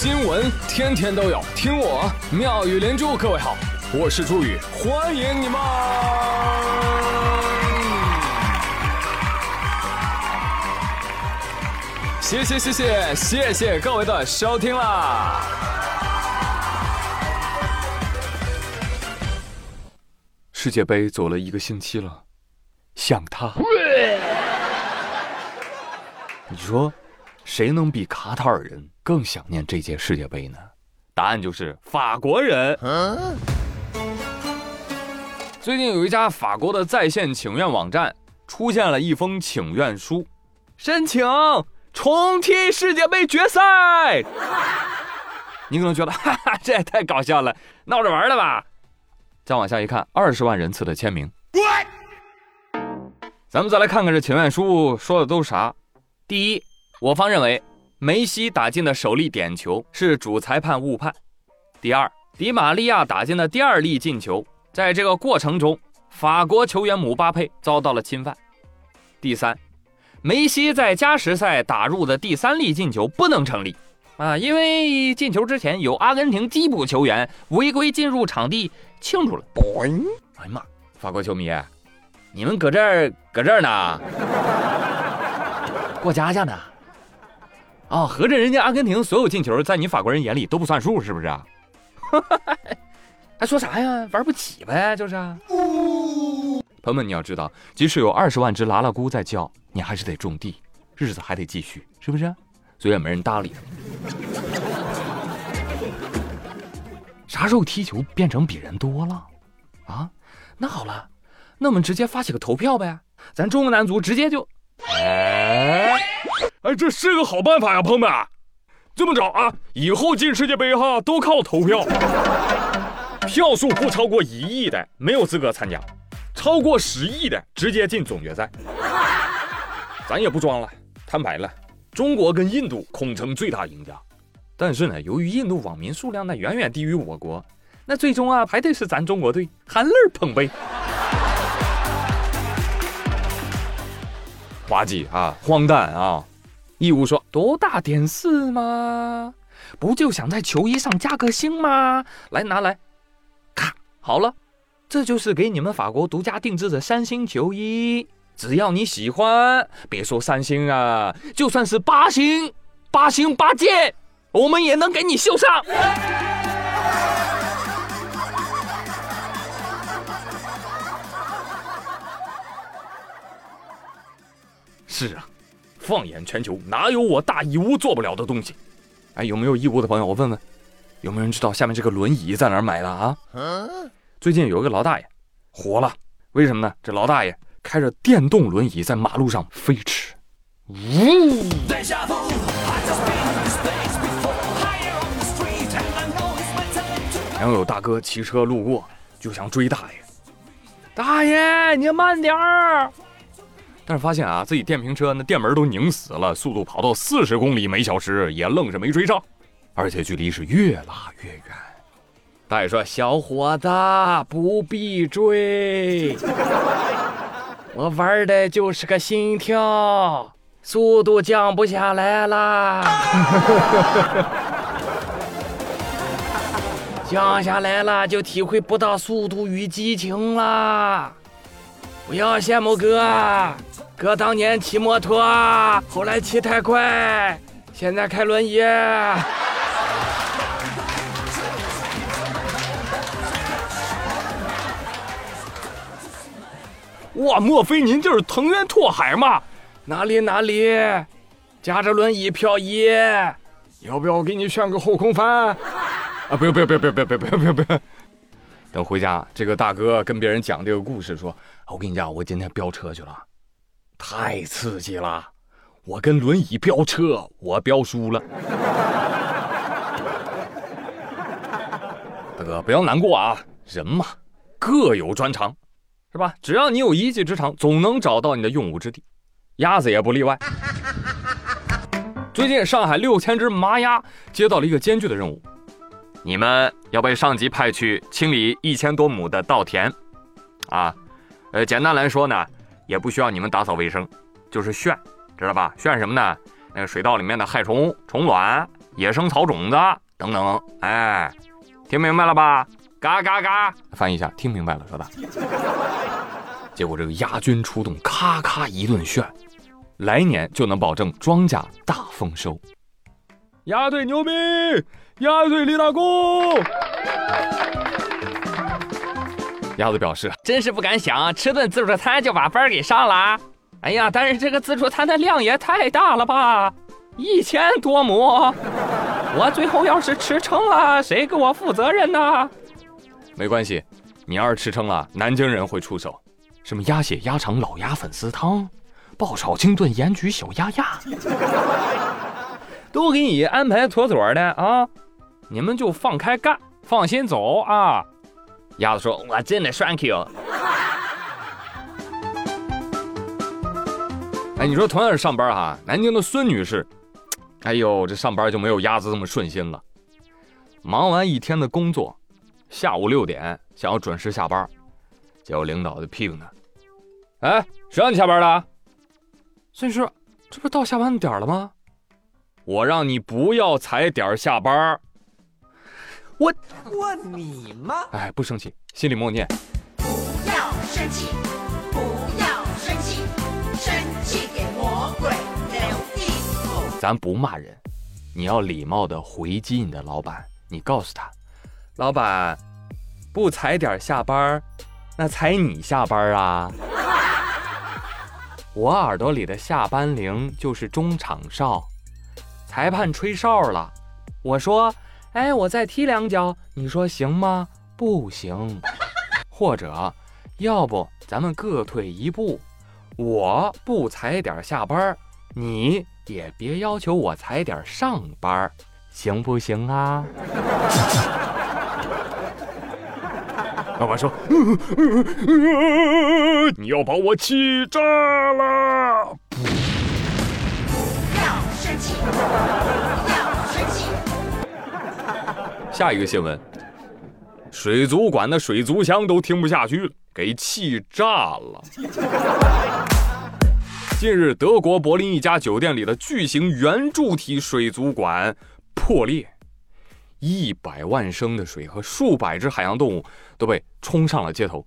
新闻天天都有，听我妙语连珠。各位好，我是朱宇，欢迎你们！谢谢谢谢谢谢各位的收听啦！世界杯走了一个星期了，想他。你说，谁能比卡塔尔人更想念这届世界杯呢？答案就是法国人。最近有一家法国的在线请愿网站出现了一封请愿书，申请重踢世界杯决赛。你可能觉得，哈哈，这也太搞笑了，闹着玩的吧？再往下一看，二十万人次的签名。咱们再来看看这请愿书说的都是啥。第一，我方认为梅西打进的首粒点球是主裁判误判。第二，迪玛利亚打进的第二粒进球，在这个过程中，法国球员姆巴佩遭到了侵犯。第三，梅西在加时赛打入的第三粒进球不能成立。啊，因为进球之前有阿根廷替补球员违规进入场地庆祝了。哎呀妈，法国球迷，你们搁这儿搁这儿呢，过家家呢？啊，合着人家阿根廷所有进球在你法国人眼里都不算数，是不是啊？还说啥呀？玩不起呗，就是。朋友们，你要知道，即使有二十万只拉拉姑在叫，你还是得种地，日子还得继续，是不是？所以也没人搭理他。啥时候踢球变成比人多了？啊，那好了，那我们直接发起个投票呗，咱中国男足直接就……哎，哎，这是个好办法呀，朋友们。这么着啊，以后进世界杯哈都靠投票，票数不超过一亿的没有资格参加，超过十亿的直接进总决赛。咱也不装了，摊牌了。中国跟印度恐成最大赢家，但是呢，由于印度网民数量呢远远低于我国，那最终啊还得是咱中国队含泪捧杯。滑稽啊，荒诞啊！义乌说多大点事吗？不就想在球衣上加个星吗？来拿来，咔，好了，这就是给你们法国独家定制的三星球衣。只要你喜欢，别说三星啊，就算是八星、八星八件，我们也能给你绣上。是啊，放眼全球，哪有我大义乌做不了的东西？哎，有没有义乌的朋友？我问问，有没有人知道下面这个轮椅在哪儿买的啊？最近有一个老大爷火了，为什么呢？这老大爷。开着电动轮椅在马路上飞驰，呜！然后有大哥骑车路过，就想追大爷，大爷你慢点儿。但是发现啊，自己电瓶车那电门都拧死了，速度跑到四十公里每小时，也愣是没追上，而且距离是越拉越远。大爷说：“小伙子，不必追。”我玩的就是个心跳，速度降不下来啦，降下来了就体会不到速度与激情啦。不要羡慕哥，哥当年骑摩托，后来骑太快，现在开轮椅。哇，莫非您就是藤原拓海吗？哪里哪里，夹着轮椅漂移，要不要我给你炫个后空翻？啊，不用不用不用不用不用不用不用不用。等回家，这个大哥跟别人讲这个故事，说：“我跟你讲，我今天飙车去了，太刺激了，我跟轮椅飙车，我飙输了。”大哥不要难过啊，人嘛，各有专长。是吧？只要你有一技之长，总能找到你的用武之地。鸭子也不例外。最近上海六千只麻鸭接到了一个艰巨的任务，你们要被上级派去清理一千多亩的稻田。啊，呃，简单来说呢，也不需要你们打扫卫生，就是炫，知道吧？炫什么呢？那个水稻里面的害虫、虫卵野生草种子等等。哎，听明白了吧？嘎嘎嘎！翻译一下，听明白了是吧？结果这个鸭军出动，咔咔一顿炫，来年就能保证庄稼大丰收。鸭队牛逼！鸭队立大功！鸭子表示，真是不敢想，吃顿自助餐就把班给上了。哎呀，但是这个自助餐的量也太大了吧，一千多亩，我最后要是吃撑了，谁给我负责任呢？没关系，你要是吃撑了，南京人会出手，什么鸭血、鸭肠、老鸭粉丝汤、爆炒清炖盐焗小鸭鸭，都给你安排妥妥的啊！你们就放开干，放心走啊！鸭子说：“我真的 thank you。”哎，你说同样是上班哈，南京的孙女士，哎呦，这上班就没有鸭子这么顺心了。忙完一天的工作，下午六点想要准时下班，结果领导就批评她：“哎，谁让你下班的？孙女士，这不到下班点了吗？我让你不要踩点下班。”我我你妈！哎，不生气，心里默念：不要生气，不要生气，生气给魔鬼留地步。咱不骂人，你要礼貌的回击你的老板，你告诉他，老板，不踩点下班，那踩你下班啊？我耳朵里的下班铃就是中场哨，裁判吹哨了，我说。哎，我再踢两脚，你说行吗？不行。或者，要不咱们各退一步，我不踩点下班，你也别要求我踩点上班，行不行啊？老板说：“你要把我气炸了！”不要生气。下一个新闻，水族馆的水族箱都听不下去了，给气炸了。近日，德国柏林一家酒店里的巨型圆柱体水族馆破裂，一百万升的水和数百只海洋动物都被冲上了街头。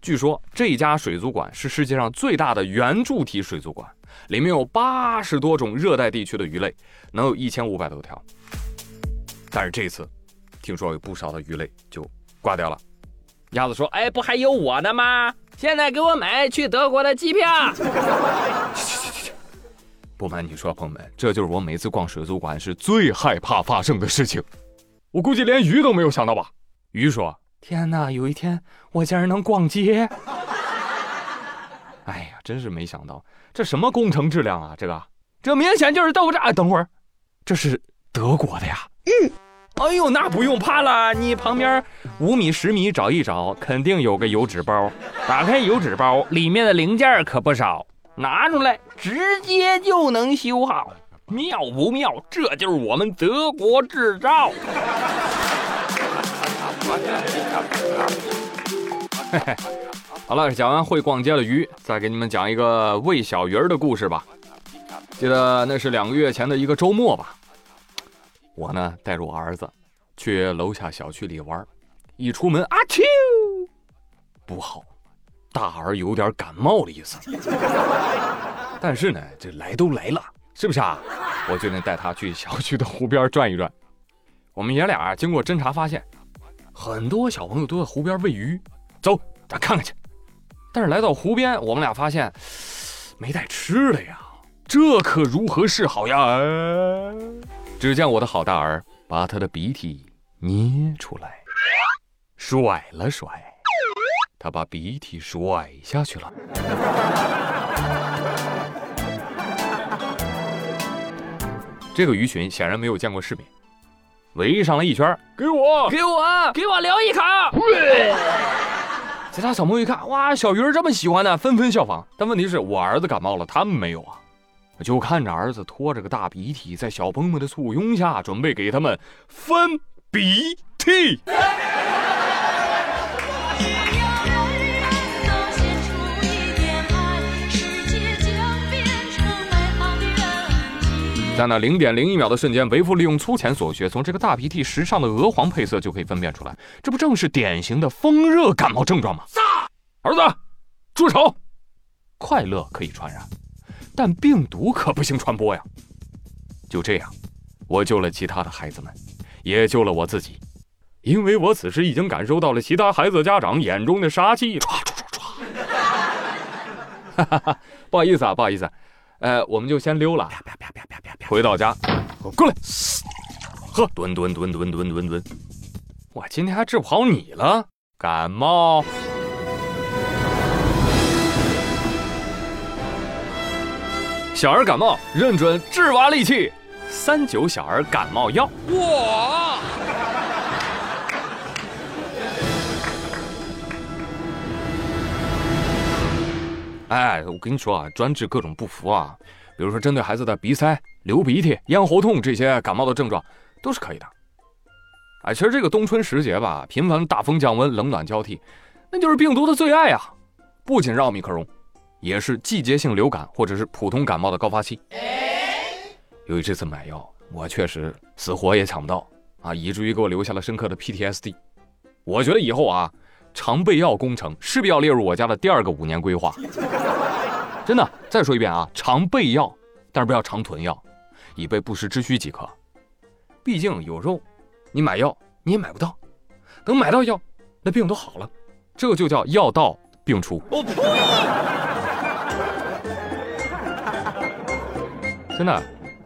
据说这家水族馆是世界上最大的圆柱体水族馆，里面有八十多种热带地区的鱼类，能有一千五百多条。但是这次。听说有不少的鱼类就挂掉了。鸭子说：“哎，不还有我呢吗？现在给我买去德国的机票。”不瞒你说，朋友们，这就是我每次逛水族馆是最害怕发生的事情。我估计连鱼都没有想到吧？鱼说：“天哪，有一天我竟然能逛街！” 哎呀，真是没想到，这什么工程质量啊？这个，这明显就是豆腐渣。等会儿，这是德国的呀？嗯。哎呦，那不用怕了，你旁边五米、十米找一找，肯定有个油纸包。打开油纸包，里面的零件可不少，拿出来直接就能修好，妙不妙？这就是我们德国制造。嘿嘿，好了，讲完会逛街的鱼，再给你们讲一个喂小鱼儿的故事吧。记得那是两个月前的一个周末吧。我呢，带着我儿子去楼下小区里玩，一出门，阿秋，不好，大儿有点感冒的意思。但是呢，这来都来了，是不是啊？我决定带他去小区的湖边转一转。我们爷俩经过侦查发现，很多小朋友都在湖边喂鱼，走，咱看看去。但是来到湖边，我们俩发现没带吃的呀，这可如何是好呀？只见我的好大儿把他的鼻涕捏出来，甩了甩，他把鼻涕甩下去了。这个鱼群显然没有见过世面，围上了一圈，给我，给我，给我留一口。其他小朋友一看，哇，小鱼儿这么喜欢呢，纷纷效仿。但问题是我儿子感冒了，他们没有啊。就看着儿子拖着个大鼻涕，在小朋友们的簇拥下，准备给他们分鼻涕。在那零点零一秒的瞬间，为父利用粗浅所学，从这个大鼻涕时尚的鹅黄配色就可以分辨出来，这不正是典型的风热感冒症状吗？儿子，住手！快乐可以传染，但病毒可不行传播呀。就这样，我救了其他的孩子们，也救了我自己，因为我此时已经感受到了其他孩子家长眼中的杀气。唰唰唰唰！哈哈哈，不好意思啊，不好意思。呃，我们就先溜了。啪啪啪啪啪啪啪。回到家，过来，喝，蹲蹲蹲蹲蹲蹲蹲。我今天还治不好你了，感冒。小儿感冒认准治娃利器，三九小儿感冒药。哇！哎，我跟你说啊，专治各种不服啊，比如说针对孩子的鼻塞、流鼻涕、咽喉痛这些感冒的症状，都是可以的。哎，其实这个冬春时节吧，频繁大风降温、冷暖交替，那就是病毒的最爱啊。不仅是奥密克戎，也是季节性流感或者是普通感冒的高发期。由于这次买药，我确实死活也抢不到啊，以至于给我留下了深刻的 PTSD。我觉得以后啊。常备药工程势必要列入我家的第二个五年规划。真的，再说一遍啊，常备药，但是不要常囤药，以备不时之需即可。毕竟有时候你买药你也买不到，等买到药，那病都好了，这就叫药到病除。我呸！真的，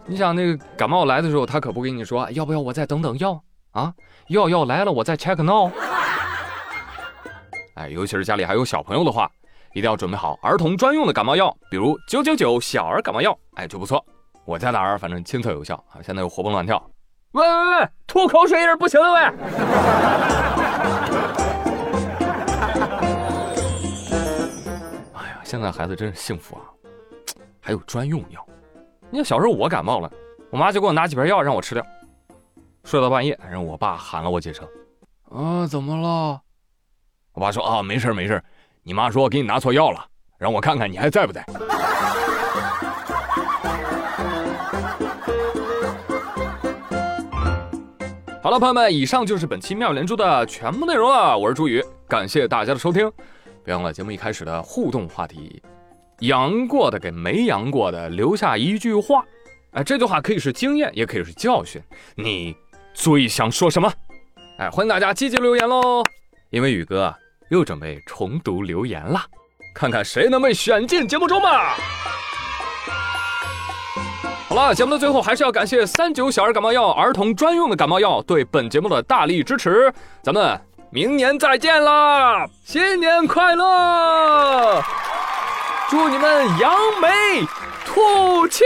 你想那个感冒来的时候，他可不跟你说要不要我再等等药啊？药药来了，我再 check now。哎，尤其是家里还有小朋友的话，一定要准备好儿童专用的感冒药，比如九九九小儿感冒药，哎，就不错。我家的儿反正亲测有效啊，现在又活蹦乱跳。喂喂喂，吐口水也是不行的喂。哎呀，现在孩子真是幸福啊，还有专用药。你看小时候我感冒了，我妈就给我拿几片药让我吃掉，睡到半夜，然后我爸喊了我几声，啊，怎么了？我爸说啊，没事没事，你妈说给你拿错药了，让我看看你还在不在。好了，朋友们，以上就是本期妙连珠的全部内容了。我是朱宇，感谢大家的收听。别忘了节目一开始的互动话题，阳过的给没阳过的留下一句话。哎，这句话可以是经验，也可以是教训。你最想说什么？哎，欢迎大家积极留言喽！因为宇哥。又准备重读留言了，看看谁能被选进节目中吧。好了，节目的最后还是要感谢三九小儿感冒药儿童专用的感冒药对本节目的大力支持。咱们明年再见啦，新年快乐！祝你们扬眉吐气！